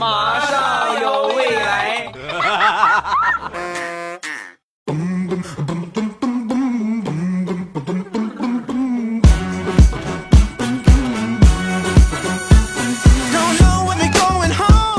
马上有未来。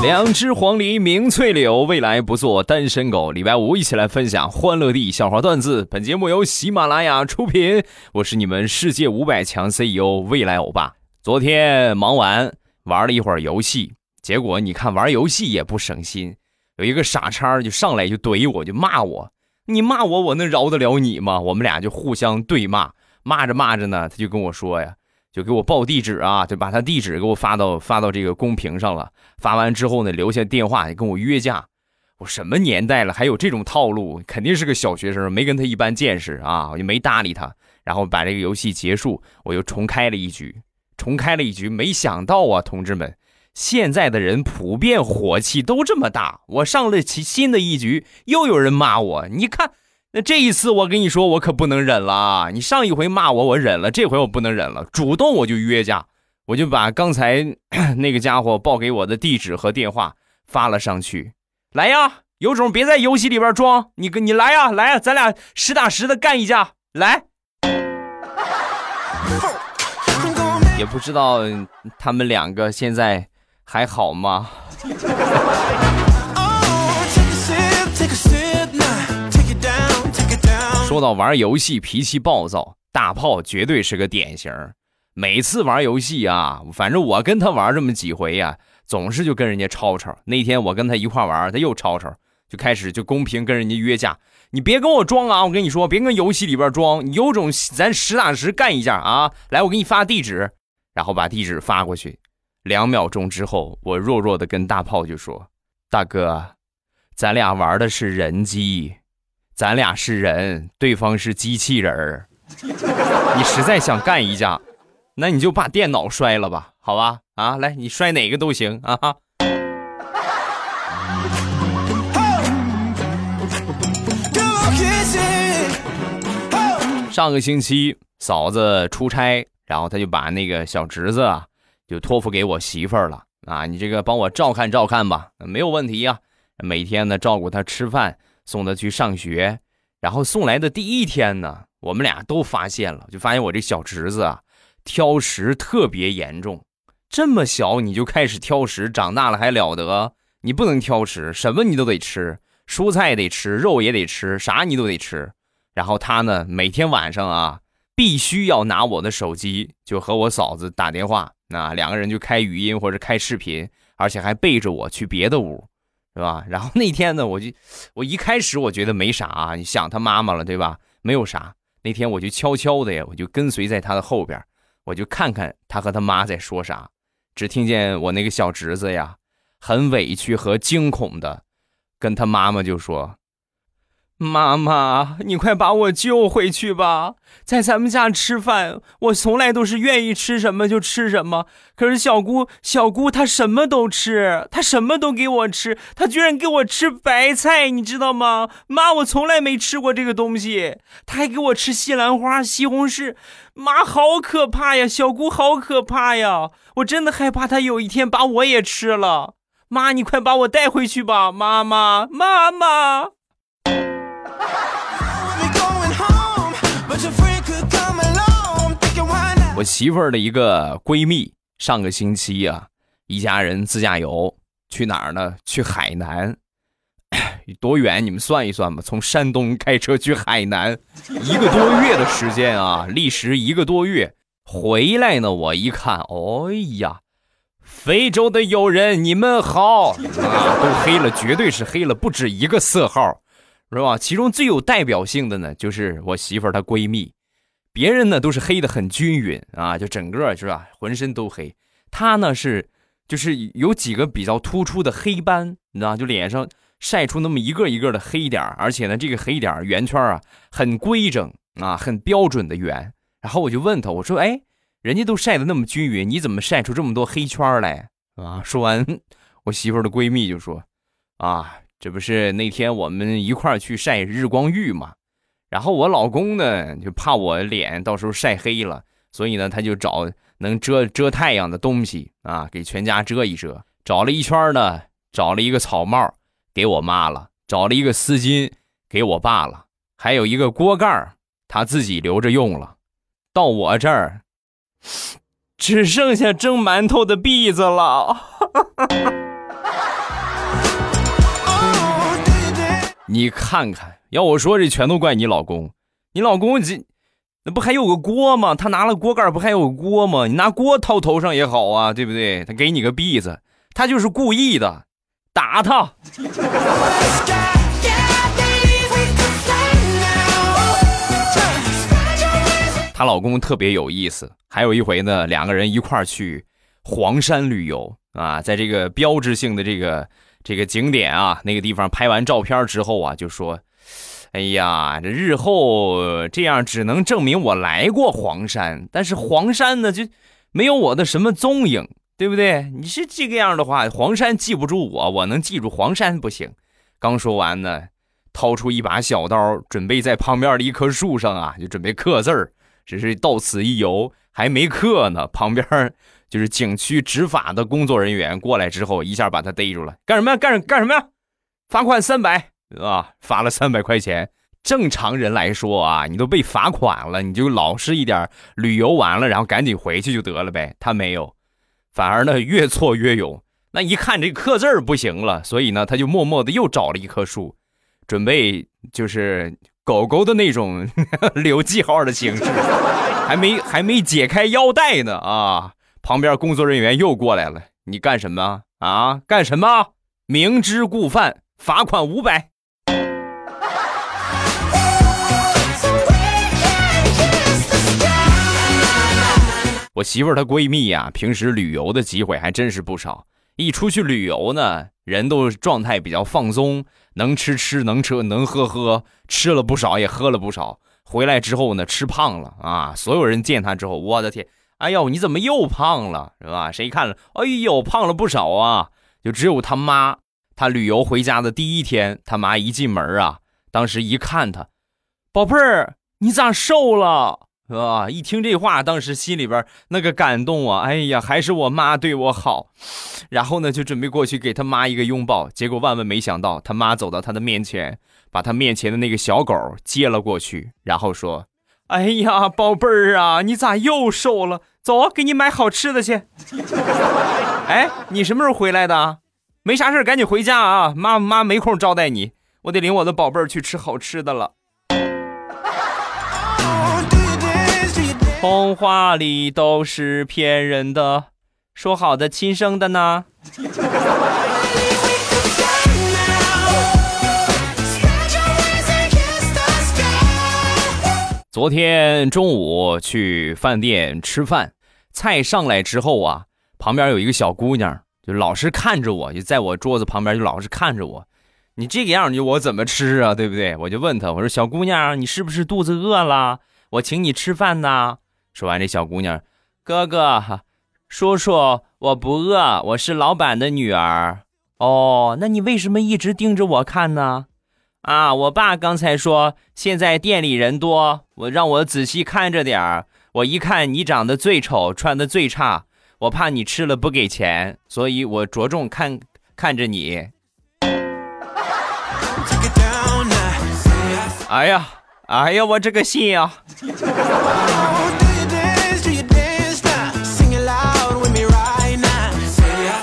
两只黄鹂鸣翠柳，未来不做单身狗。礼拜五一起来分享欢乐地笑话段子。本节目由喜马拉雅出品，我是你们世界五百强 CEO 未来欧巴。昨天忙完玩了一会儿游戏，结果你看玩游戏也不省心，有一个傻叉就上来就怼我，就骂我。你骂我，我能饶得了你吗？我们俩就互相对骂，骂着骂着呢，他就跟我说呀。就给我报地址啊，就把他地址给我发到发到这个公屏上了。发完之后呢，留下电话跟我约架。我什么年代了，还有这种套路？肯定是个小学生，没跟他一般见识啊，我就没搭理他。然后把这个游戏结束，我又重开了一局，重开了一局。没想到啊，同志们，现在的人普遍火气都这么大。我上了其新的一局，又有人骂我，你看。那这一次我跟你说，我可不能忍了。你上一回骂我，我忍了，这回我不能忍了，主动我就约架，我就把刚才 那个家伙报给我的地址和电话发了上去。来呀，有种别在游戏里边装，你跟你来呀，来呀，咱俩实打实的干一架，来。也不知道他们两个现在还好吗？说到玩游戏脾气暴躁，大炮绝对是个典型。每次玩游戏啊，反正我跟他玩这么几回呀，总是就跟人家吵吵。那天我跟他一块玩，他又吵吵，就开始就公屏跟人家约架。你别跟我装啊！我跟你说，别跟游戏里边装，你有种咱实打实干一架啊！来，我给你发地址，然后把地址发过去。两秒钟之后，我弱弱的跟大炮就说：“大哥，咱俩玩的是人机。”咱俩是人，对方是机器人儿。你实在想干一架，那你就把电脑摔了吧，好吧？啊，来，你摔哪个都行啊。上个星期嫂子出差，然后他就把那个小侄子，就托付给我媳妇儿了啊。你这个帮我照看照看吧，没有问题呀。每天呢，照顾他吃饭。送他去上学，然后送来的第一天呢，我们俩都发现了，就发现我这小侄子啊，挑食特别严重。这么小你就开始挑食，长大了还了得？你不能挑食，什么你都得吃，蔬菜得吃，肉也得吃，啥你都得吃。然后他呢，每天晚上啊，必须要拿我的手机，就和我嫂子打电话，那两个人就开语音或者开视频，而且还背着我去别的屋。是吧？然后那天呢，我就，我一开始我觉得没啥啊，你想他妈妈了，对吧？没有啥。那天我就悄悄的呀，我就跟随在他的后边，我就看看他和他妈在说啥。只听见我那个小侄子呀，很委屈和惊恐的，跟他妈妈就说。妈妈，你快把我救回去吧！在咱们家吃饭，我从来都是愿意吃什么就吃什么。可是小姑，小姑她什么都吃，她什么都给我吃，她居然给我吃白菜，你知道吗？妈，我从来没吃过这个东西，她还给我吃西兰花、西红柿。妈，好可怕呀！小姑好可怕呀！我真的害怕她有一天把我也吃了。妈，你快把我带回去吧！妈妈，妈妈。我媳妇儿的一个闺蜜，上个星期啊，一家人自驾游去哪儿呢？去海南，多远？你们算一算吧。从山东开车去海南，一个多月的时间啊，历时一个多月。回来呢，我一看，哎呀，非洲的友人，你们好啊，都黑了，绝对是黑了不止一个色号。是吧？其中最有代表性的呢，就是我媳妇儿她闺蜜，别人呢都是黑的很均匀啊，就整个是吧，浑身都黑。她呢是，就是有几个比较突出的黑斑，你知道就脸上晒出那么一个一个的黑点而且呢，这个黑点圆圈啊很规整啊，很标准的圆。然后我就问她，我说：“哎，人家都晒的那么均匀，你怎么晒出这么多黑圈来？”啊，说完，我媳妇儿的闺蜜就说：“啊。”这不是那天我们一块儿去晒日光浴嘛，然后我老公呢就怕我脸到时候晒黑了，所以呢他就找能遮遮太阳的东西啊，给全家遮一遮。找了一圈呢，找了一个草帽给我妈了，找了一个丝巾给我爸了，还有一个锅盖他自己留着用了。到我这儿，只剩下蒸馒头的篦子了。你看看，要我说，这全都怪你老公。你老公这，那不还有个锅吗？他拿了锅盖，不还有个锅吗？你拿锅套头上也好啊，对不对？他给你个篦子，他就是故意的，打他。她老公特别有意思。还有一回呢，两个人一块儿去黄山旅游啊，在这个标志性的这个这个景点啊，那个地方拍完照片之后啊，就说。哎呀，这日后这样只能证明我来过黄山，但是黄山呢就没有我的什么踪影，对不对？你是这个样的话，黄山记不住我，我能记住黄山不行。刚说完呢，掏出一把小刀，准备在旁边的一棵树上啊，就准备刻字儿。只是到此一游，还没刻呢，旁边就是景区执法的工作人员过来之后，一下把他逮住了，干什么呀？干干什么呀？罚款三百。啊，罚了三百块钱。正常人来说啊，你都被罚款了，你就老实一点，旅游完了，然后赶紧回去就得了呗。他没有，反而呢越挫越勇。那一看这刻字不行了，所以呢他就默默的又找了一棵树，准备就是狗狗的那种 留记号的形式。还没还没解开腰带呢啊！旁边工作人员又过来了，你干什么啊？干什么？明知故犯，罚款五百。我媳妇儿她闺蜜呀，平时旅游的机会还真是不少。一出去旅游呢，人都状态比较放松，能吃吃，能吃能喝喝，吃了不少也喝了不少。回来之后呢，吃胖了啊！所有人见他之后，我的天，哎呦，你怎么又胖了，是吧？谁看了？哎呦，胖了不少啊！就只有他妈，他旅游回家的第一天，他妈一进门啊，当时一看他，宝贝儿，你咋瘦了？啊！一听这话，当时心里边那个感动啊！哎呀，还是我妈对我好。然后呢，就准备过去给他妈一个拥抱。结果万万没想到，他妈走到他的面前，把他面前的那个小狗接了过去，然后说：“哎呀，宝贝儿啊，你咋又瘦了？走，给你买好吃的去。”哎，你什么时候回来的？没啥事赶紧回家啊！妈妈没空招待你，我得领我的宝贝儿去吃好吃的了。童话里都是骗人的，说好的亲生的呢？昨天中午去饭店吃饭，菜上来之后啊，旁边有一个小姑娘，就老是看着我，就在我桌子旁边就老是看着我。你这个样，你我怎么吃啊？对不对？我就问她，我说小姑娘，你是不是肚子饿了？我请你吃饭呢。说完，这小姑娘，哥哥，叔叔，我不饿，我是老板的女儿。哦，那你为什么一直盯着我看呢？啊，我爸刚才说现在店里人多，我让我仔细看着点儿。我一看你长得最丑，穿的最差，我怕你吃了不给钱，所以我着重看看着你。哎呀，哎呀，我这个心啊！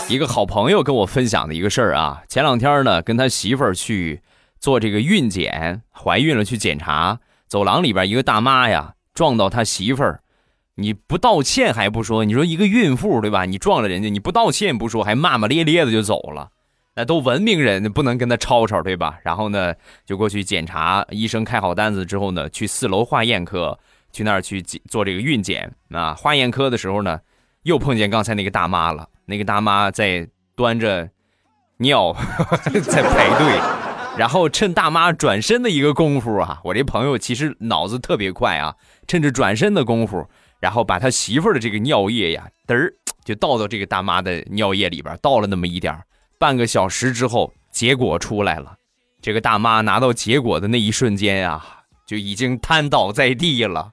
一个好朋友跟我分享的一个事儿啊，前两天呢，跟他媳妇儿去做这个孕检，怀孕了去检查，走廊里边一个大妈呀撞到他媳妇儿，你不道歉还不说，你说一个孕妇对吧？你撞了人家，你不道歉不说，还骂骂咧咧的就走了，那都文明人，不能跟他吵吵对吧？然后呢，就过去检查，医生开好单子之后呢，去四楼化验科，去那儿去做这个孕检啊。化验科的时候呢，又碰见刚才那个大妈了。那个大妈在端着尿 在排队，然后趁大妈转身的一个功夫啊，我这朋友其实脑子特别快啊，趁着转身的功夫，然后把他媳妇的这个尿液呀，嘚儿就倒到这个大妈的尿液里边，倒了那么一点儿半个小时之后，结果出来了。这个大妈拿到结果的那一瞬间啊，就已经瘫倒在地了。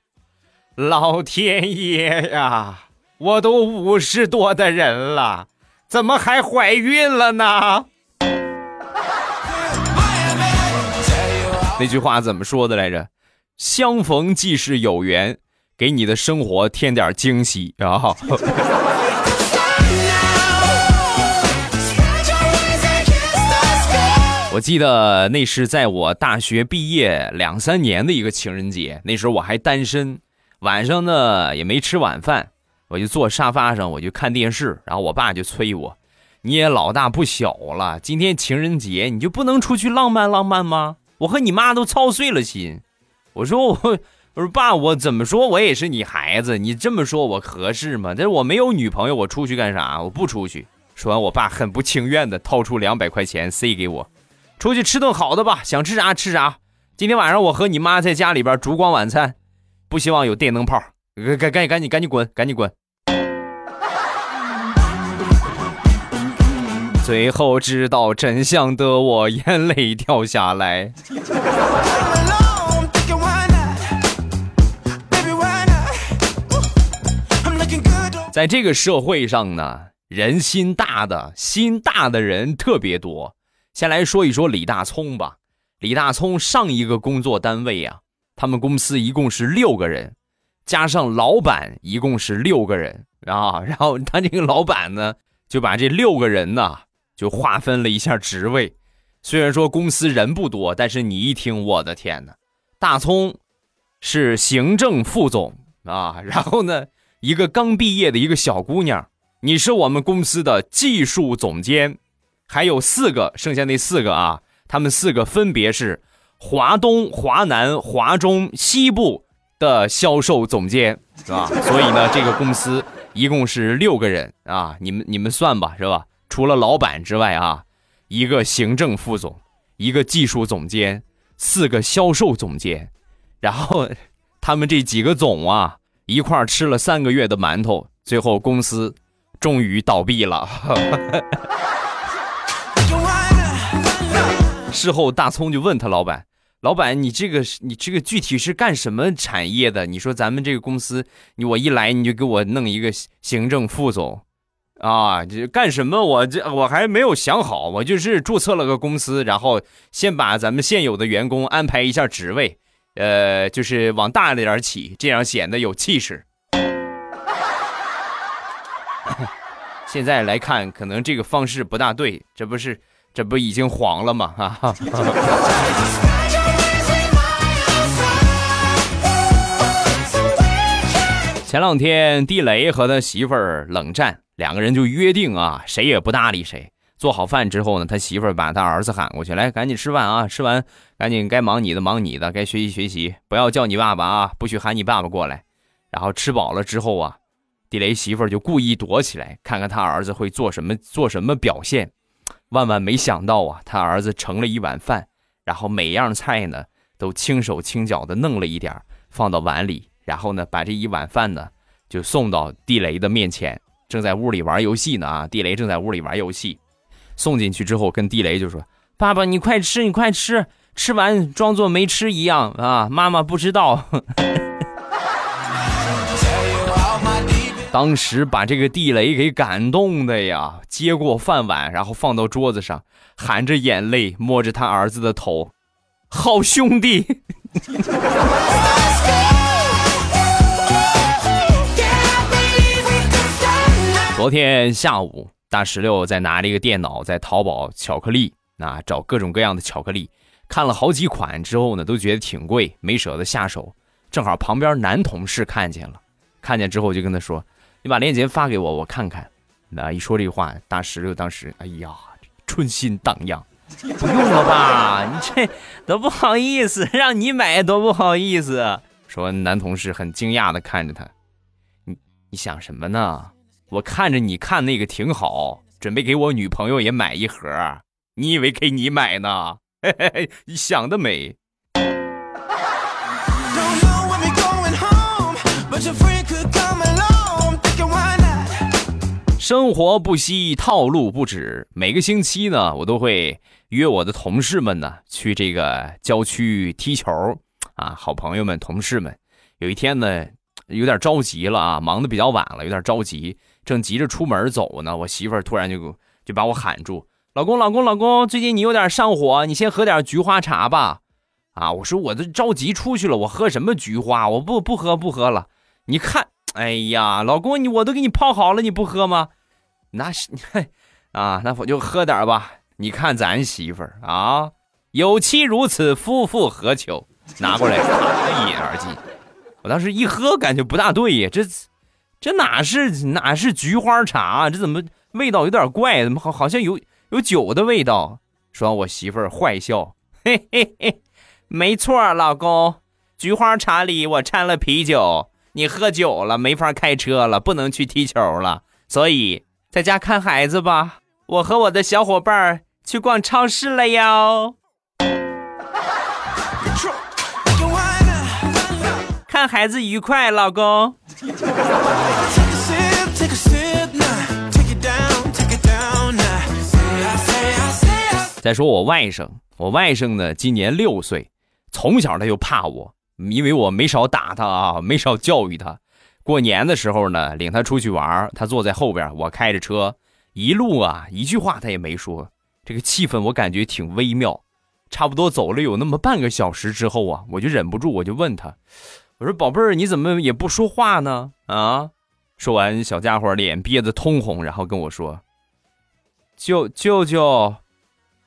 老天爷呀！我都五十多的人了怎么还怀孕了呢？那句话怎么说的来着？相逢即是有缘给你的生活添点惊喜啊。我记得那是在我大学毕业两三年的一个情人节那时候我还单身晚上呢也没吃晚饭我就坐沙发上，我就看电视，然后我爸就催我：“你也老大不小了，今天情人节你就不能出去浪漫浪漫吗？我和你妈都操碎了心。”我说：“我我说爸，我怎么说我也是你孩子，你这么说我合适吗？但是我没有女朋友，我出去干啥？我不出去。”说完，我爸很不情愿的掏出两百块钱塞给我。出去吃顿好的吧，想吃啥吃啥。今天晚上我和你妈在家里边烛光晚餐，不希望有电灯泡。赶赶紧赶紧赶紧滚，赶紧滚。最后知道真相的我，眼泪掉下来。在这个社会上呢，人心大的心大的人特别多。先来说一说李大聪吧。李大聪上一个工作单位啊，他们公司一共是六个人，加上老板一共是六个人啊。然后他这个老板呢，就把这六个人呢就划分了一下职位。虽然说公司人不多，但是你一听，我的天哪！大聪是行政副总啊，然后呢，一个刚毕业的一个小姑娘，你是我们公司的技术总监。还有四个，剩下那四个啊，他们四个分别是华东、华南、华中、西部的销售总监，是吧？所以呢，这个公司一共是六个人啊，你们你们算吧，是吧？除了老板之外啊，一个行政副总，一个技术总监，四个销售总监，然后 他们这几个总啊，一块吃了三个月的馒头，最后公司终于倒闭了。事后，大葱就问他老板：“老板，你这个你这个具体是干什么产业的？你说咱们这个公司，你我一来你就给我弄一个行政副总，啊，这干什么？我这我还没有想好，我就是注册了个公司，然后先把咱们现有的员工安排一下职位，呃，就是往大了点起，这样显得有气势。现在来看，可能这个方式不大对，这不是。”这不已经黄了吗？啊！前两天地雷和他媳妇儿冷战，两个人就约定啊，谁也不搭理谁。做好饭之后呢，他媳妇儿把他儿子喊过去，来，赶紧吃饭啊！吃完赶紧该忙你的忙你的，该学习学习，不要叫你爸爸啊，不许喊你爸爸过来。然后吃饱了之后啊，地雷媳妇儿就故意躲起来，看看他儿子会做什么，做什么表现。万万没想到啊，他儿子盛了一碗饭，然后每样菜呢都轻手轻脚的弄了一点放到碗里，然后呢把这一碗饭呢就送到地雷的面前。正在屋里玩游戏呢啊，地雷正在屋里玩游戏，送进去之后跟地雷就说：“爸爸，你快吃，你快吃，吃完装作没吃一样啊，妈妈不知道。”当时把这个地雷给感动的呀，接过饭碗，然后放到桌子上，含着眼泪摸着他儿子的头，好兄弟。昨天下午，大石榴在拿着一个电脑在淘宝巧克力啊找各种各样的巧克力，看了好几款之后呢，都觉得挺贵，没舍得下手。正好旁边男同事看见了，看见之后就跟他说。你把链接发给我，我看看。那一说这话，大石榴当时，哎呀，春心荡漾。不用了吧？你这多不好意思，让你买多不好意思。说男同事很惊讶的看着他，你你想什么呢？我看着你看那个挺好，准备给我女朋友也买一盒。你以为给你买呢？嘿嘿嘿，你想得美。生活不息，套路不止。每个星期呢，我都会约我的同事们呢去这个郊区踢球啊。好朋友们、同事们，有一天呢，有点着急了啊，忙的比较晚了，有点着急，正急着出门走呢。我媳妇儿突然就就把我喊住：“老公，老公，老公，最近你有点上火，你先喝点菊花茶吧。”啊！我说我都着急出去了，我喝什么菊花？我不不喝不喝了。你看，哎呀，老公你我都给你泡好了，你不喝吗？那是 啊，那我就喝点吧。你看咱媳妇儿啊，有妻如此，夫复何求？拿过来 一饮而尽。我当时一喝，感觉不大对呀，这这哪是哪是菊花茶？这怎么味道有点怪？怎么好好像有有酒的味道？说完，我媳妇儿坏笑，嘿嘿嘿。没错，老公，菊花茶里我掺了啤酒。你喝酒了，没法开车了，不能去踢球了，所以在家看孩子吧。我和我的小伙伴去逛超市了哟。看孩子愉快，老公。再说我外甥，我外甥呢，今年六岁。从小他就怕我，因为我没少打他啊，没少教育他。过年的时候呢，领他出去玩，他坐在后边，我开着车，一路啊一句话他也没说。这个气氛我感觉挺微妙。差不多走了有那么半个小时之后啊，我就忍不住，我就问他，我说：“宝贝儿，你怎么也不说话呢？”啊，说完，小家伙脸憋得通红，然后跟我说：“舅舅舅，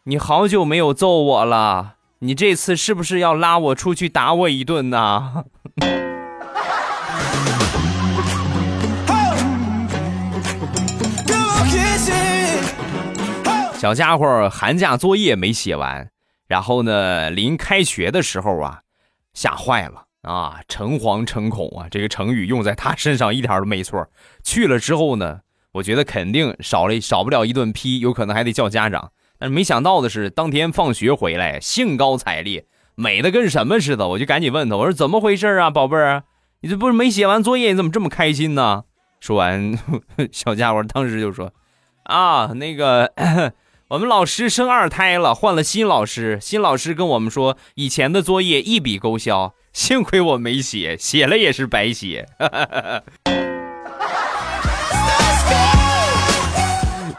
你好久没有揍我了。”你这次是不是要拉我出去打我一顿呢？小家伙寒假作业没写完，然后呢，临开学的时候啊，吓坏了啊，诚惶诚恐啊，这个成语用在他身上一点都没错。去了之后呢，我觉得肯定少了少不了一顿批，有可能还得叫家长。但没想到的是，当天放学回来，兴高采烈，美的跟什么似的。我就赶紧问他，我说怎么回事啊，宝贝儿，你这不是没写完作业，你怎么这么开心呢？说完，小家伙当时就说：“啊，那个，我们老师生二胎了，换了新老师，新老师跟我们说，以前的作业一笔勾销，幸亏我没写，写了也是白写。”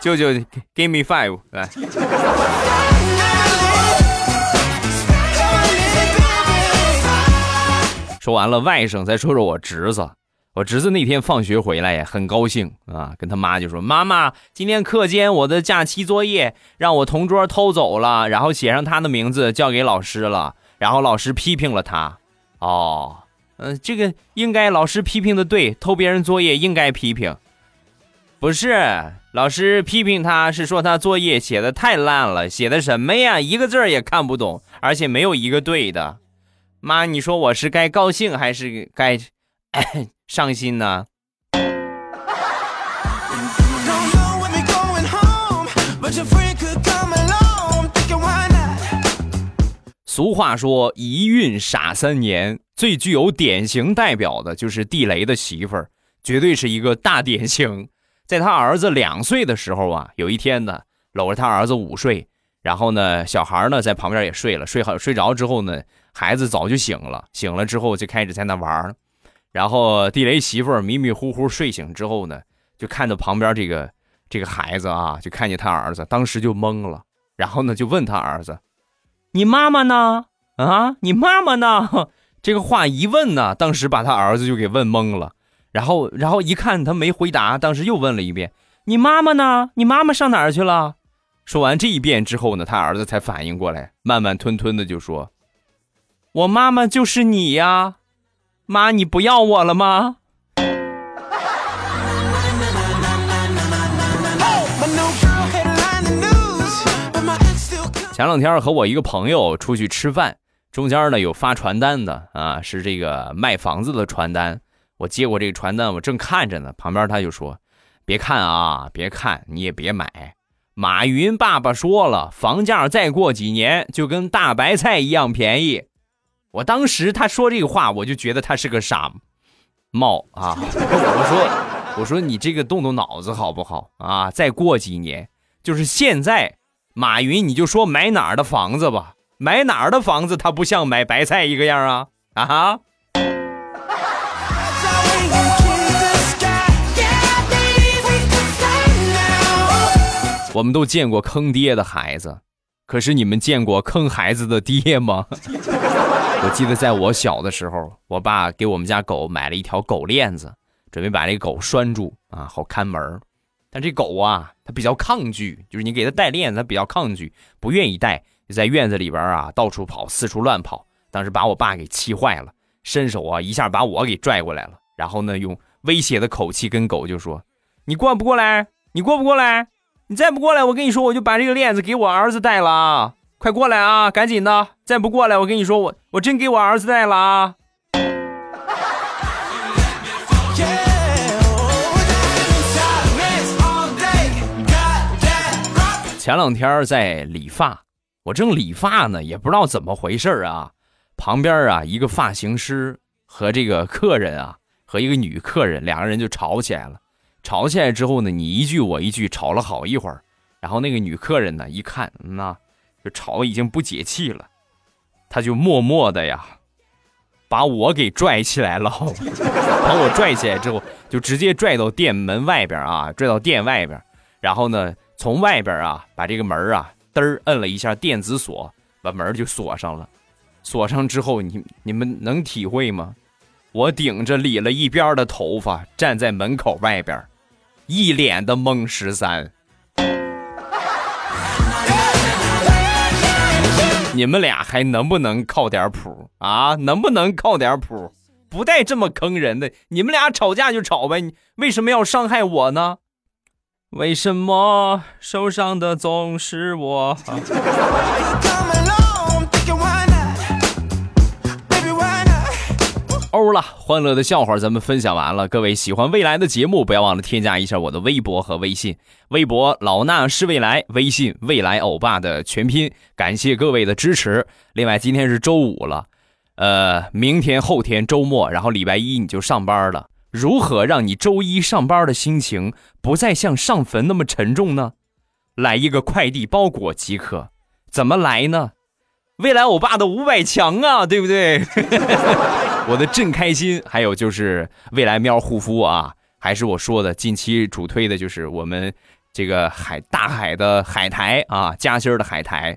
舅舅，give me five，来。说完了外甥，再说说我侄子。我侄子那天放学回来呀，很高兴啊，跟他妈就说：“妈妈，今天课间我的假期作业让我同桌偷走了，然后写上他的名字交给老师了，然后老师批评了他。哦，嗯，这个应该老师批评的对，偷别人作业应该批评。不是。”老师批评他是说他作业写的太烂了，写的什么呀？一个字儿也看不懂，而且没有一个对的。妈，你说我是该高兴还是该 伤心呢？俗话说“一孕傻三年”，最具有典型代表的就是地雷的媳妇儿，绝对是一个大典型。在他儿子两岁的时候啊，有一天呢，搂着他儿子午睡，然后呢，小孩呢在旁边也睡了，睡好睡着之后呢，孩子早就醒了，醒了之后就开始在那玩然后地雷媳妇迷迷糊糊睡醒之后呢，就看到旁边这个这个孩子啊，就看见他儿子，当时就懵了，然后呢就问他儿子：“你妈妈呢？啊，你妈妈呢？” 这个话一问呢，当时把他儿子就给问懵了。然后，然后一看他没回答，当时又问了一遍：“你妈妈呢？你妈妈上哪儿去了？”说完这一遍之后呢，他儿子才反应过来，慢慢吞吞的就说：“我妈妈就是你呀，妈，你不要我了吗？”前两天和我一个朋友出去吃饭，中间呢有发传单的啊，是这个卖房子的传单。我接过这个传单，我正看着呢，旁边他就说：“别看啊，别看，你也别买。马云爸爸说了，房价再过几年就跟大白菜一样便宜。”我当时他说这个话，我就觉得他是个傻帽啊！我说：“我说你这个动动脑子好不好啊？再过几年，就是现在，马云你就说买哪儿的房子吧，买哪儿的房子，他不像买白菜一个样啊啊！”我们都见过坑爹的孩子，可是你们见过坑孩子的爹吗？我记得在我小的时候，我爸给我们家狗买了一条狗链子，准备把这狗拴住啊，好看门但这狗啊，它比较抗拒，就是你给它带链子，它比较抗拒，不愿意带，在院子里边啊到处跑，四处乱跑。当时把我爸给气坏了，伸手啊一下把我给拽过来了，然后呢用威胁的口气跟狗就说：“你过不过来？你过不过来？你再不过来，我跟你说，我就把这个链子给我儿子戴了啊！快过来啊，赶紧的！再不过来，我跟你说，我我真给我儿子戴了啊！”前两天在理发，我正理发呢，也不知道怎么回事啊。旁边啊，一个发型师和这个客人啊，和一个女客人，两个人就吵起来了。吵起来之后呢，你一句我一句，吵了好一会儿。然后那个女客人呢，一看，那就吵已经不解气了，她就默默的呀，把我给拽起来了，把我拽起来之后，就直接拽到店门外边啊，拽到店外边，然后呢。从外边啊，把这个门啊，嘚儿摁了一下电子锁，把门就锁上了。锁上之后，你你们能体会吗？我顶着理了一边的头发站在门口外边，一脸的懵十三。你们俩还能不能靠点谱啊？能不能靠点谱？不带这么坑人的。你们俩吵架就吵呗，你为什么要伤害我呢？为什么受伤的总是我？欧了，欢乐的笑话咱们分享完了。各位喜欢未来的节目，不要忘了添加一下我的微博和微信。微博老衲是未来，微信未来欧巴的全拼。感谢各位的支持。另外，今天是周五了，呃，明天后天周末，然后礼拜一你就上班了。如何让你周一上班的心情不再像上坟那么沉重呢？来一个快递包裹即可。怎么来呢？未来欧巴的五百强啊，对不对？我的真开心。还有就是未来喵护肤啊，还是我说的，近期主推的就是我们这个海大海的海苔啊，夹心的海苔，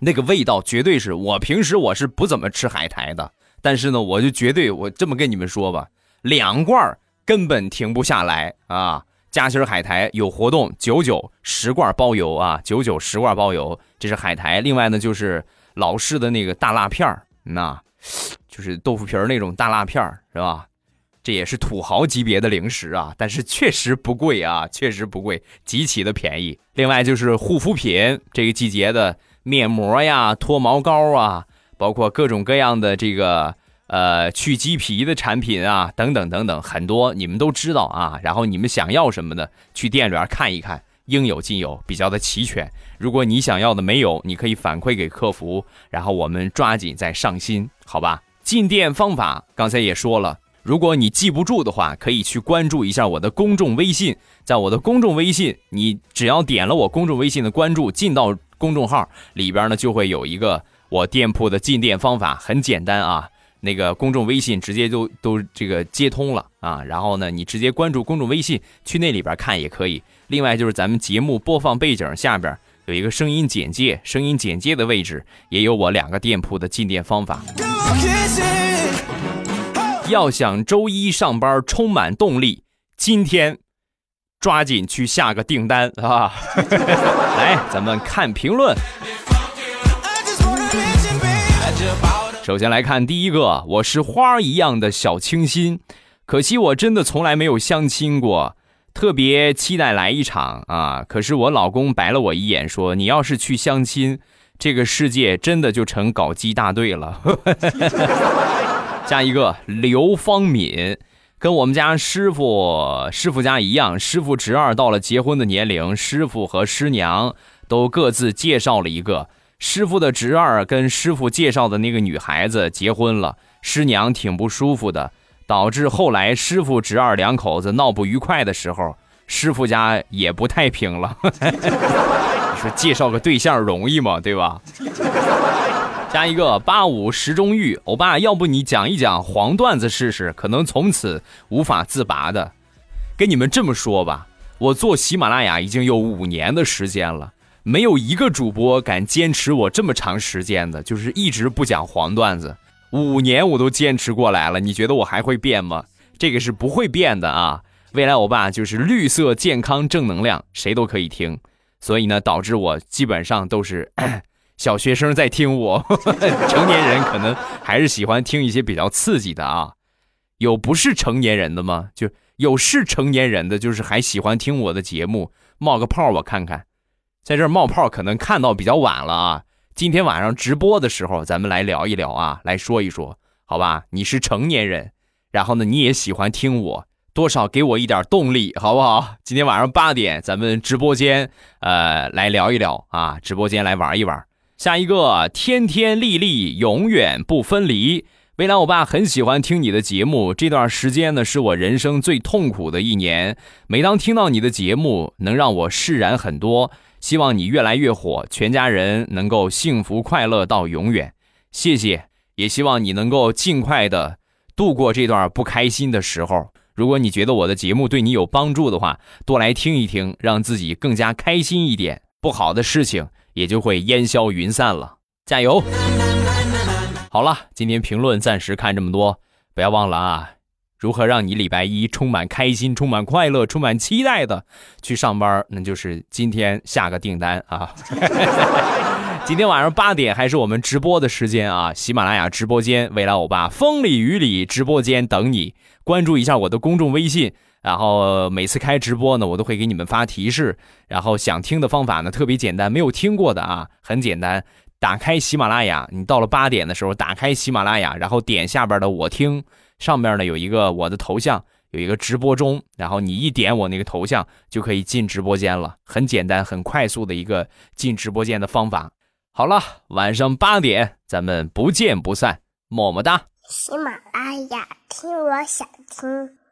那个味道绝对是我平时我是不怎么吃海苔的，但是呢，我就绝对我这么跟你们说吧。两罐根本停不下来啊！夹心海苔有活动，九九十罐包邮啊！九九十罐包邮，这是海苔。另外呢，就是老式的那个大辣片儿，那就是豆腐皮儿那种大辣片儿，是吧？这也是土豪级别的零食啊，但是确实不贵啊，确实不贵，极其的便宜。另外就是护肤品，这个季节的面膜呀、脱毛膏啊，包括各种各样的这个。呃，去鸡皮的产品啊，等等等等，很多你们都知道啊。然后你们想要什么的，去店里边看一看，应有尽有，比较的齐全。如果你想要的没有，你可以反馈给客服，然后我们抓紧再上新，好吧？进店方法刚才也说了，如果你记不住的话，可以去关注一下我的公众微信，在我的公众微信，你只要点了我公众微信的关注，进到公众号里边呢，就会有一个我店铺的进店方法，很简单啊。那个公众微信直接就都这个接通了啊，然后呢，你直接关注公众微信去那里边看也可以。另外就是咱们节目播放背景下边有一个声音简介，声音简介的位置也有我两个店铺的进店方法。要想周一上班充满动力，今天抓紧去下个订单啊！来，咱们看评论。首先来看第一个，我是花一样的小清新，可惜我真的从来没有相亲过，特别期待来一场啊！可是我老公白了我一眼，说你要是去相亲，这个世界真的就成搞基大队了。下一个刘方敏，跟我们家师傅师傅家一样，师傅侄儿到了结婚的年龄，师傅和师娘都各自介绍了一个。师傅的侄儿跟师傅介绍的那个女孩子结婚了，师娘挺不舒服的，导致后来师傅侄儿两口子闹不愉快的时候，师傅家也不太平了。你 说介绍个对象容易吗？对吧？加一个八五十中玉，欧巴，要不你讲一讲黄段子试试，可能从此无法自拔的。跟你们这么说吧，我做喜马拉雅已经有五年的时间了。没有一个主播敢坚持我这么长时间的，就是一直不讲黄段子，五年我都坚持过来了。你觉得我还会变吗？这个是不会变的啊！未来我爸就是绿色、健康、正能量，谁都可以听。所以呢，导致我基本上都是 小学生在听我，成年人可能还是喜欢听一些比较刺激的啊。有不是成年人的吗？就有是成年人的，就是还喜欢听我的节目，冒个泡我看看。在这冒泡可能看到比较晚了啊。今天晚上直播的时候，咱们来聊一聊啊，来说一说，好吧？你是成年人，然后呢，你也喜欢听我，多少给我一点动力，好不好？今天晚上八点，咱们直播间，呃，来聊一聊啊，直播间来玩一玩。下一个，天天丽丽永远不分离。未来，我爸很喜欢听你的节目。这段时间呢，是我人生最痛苦的一年。每当听到你的节目，能让我释然很多。希望你越来越火，全家人能够幸福快乐到永远。谢谢，也希望你能够尽快的度过这段不开心的时候。如果你觉得我的节目对你有帮助的话，多来听一听，让自己更加开心一点，不好的事情也就会烟消云散了。加油！好了，今天评论暂时看这么多，不要忘了啊！如何让你礼拜一充满开心、充满快乐、充满期待的去上班？那就是今天下个订单啊！今天晚上八点还是我们直播的时间啊！喜马拉雅直播间，未来欧巴风里雨里直播间等你，关注一下我的公众微信，然后每次开直播呢，我都会给你们发提示。然后想听的方法呢，特别简单，没有听过的啊，很简单。打开喜马拉雅，你到了八点的时候，打开喜马拉雅，然后点下边的我听，上面呢有一个我的头像，有一个直播中，然后你一点我那个头像就可以进直播间了，很简单、很快速的一个进直播间的方法。好了，晚上八点咱们不见不散，么么哒。喜马拉雅听，我想听。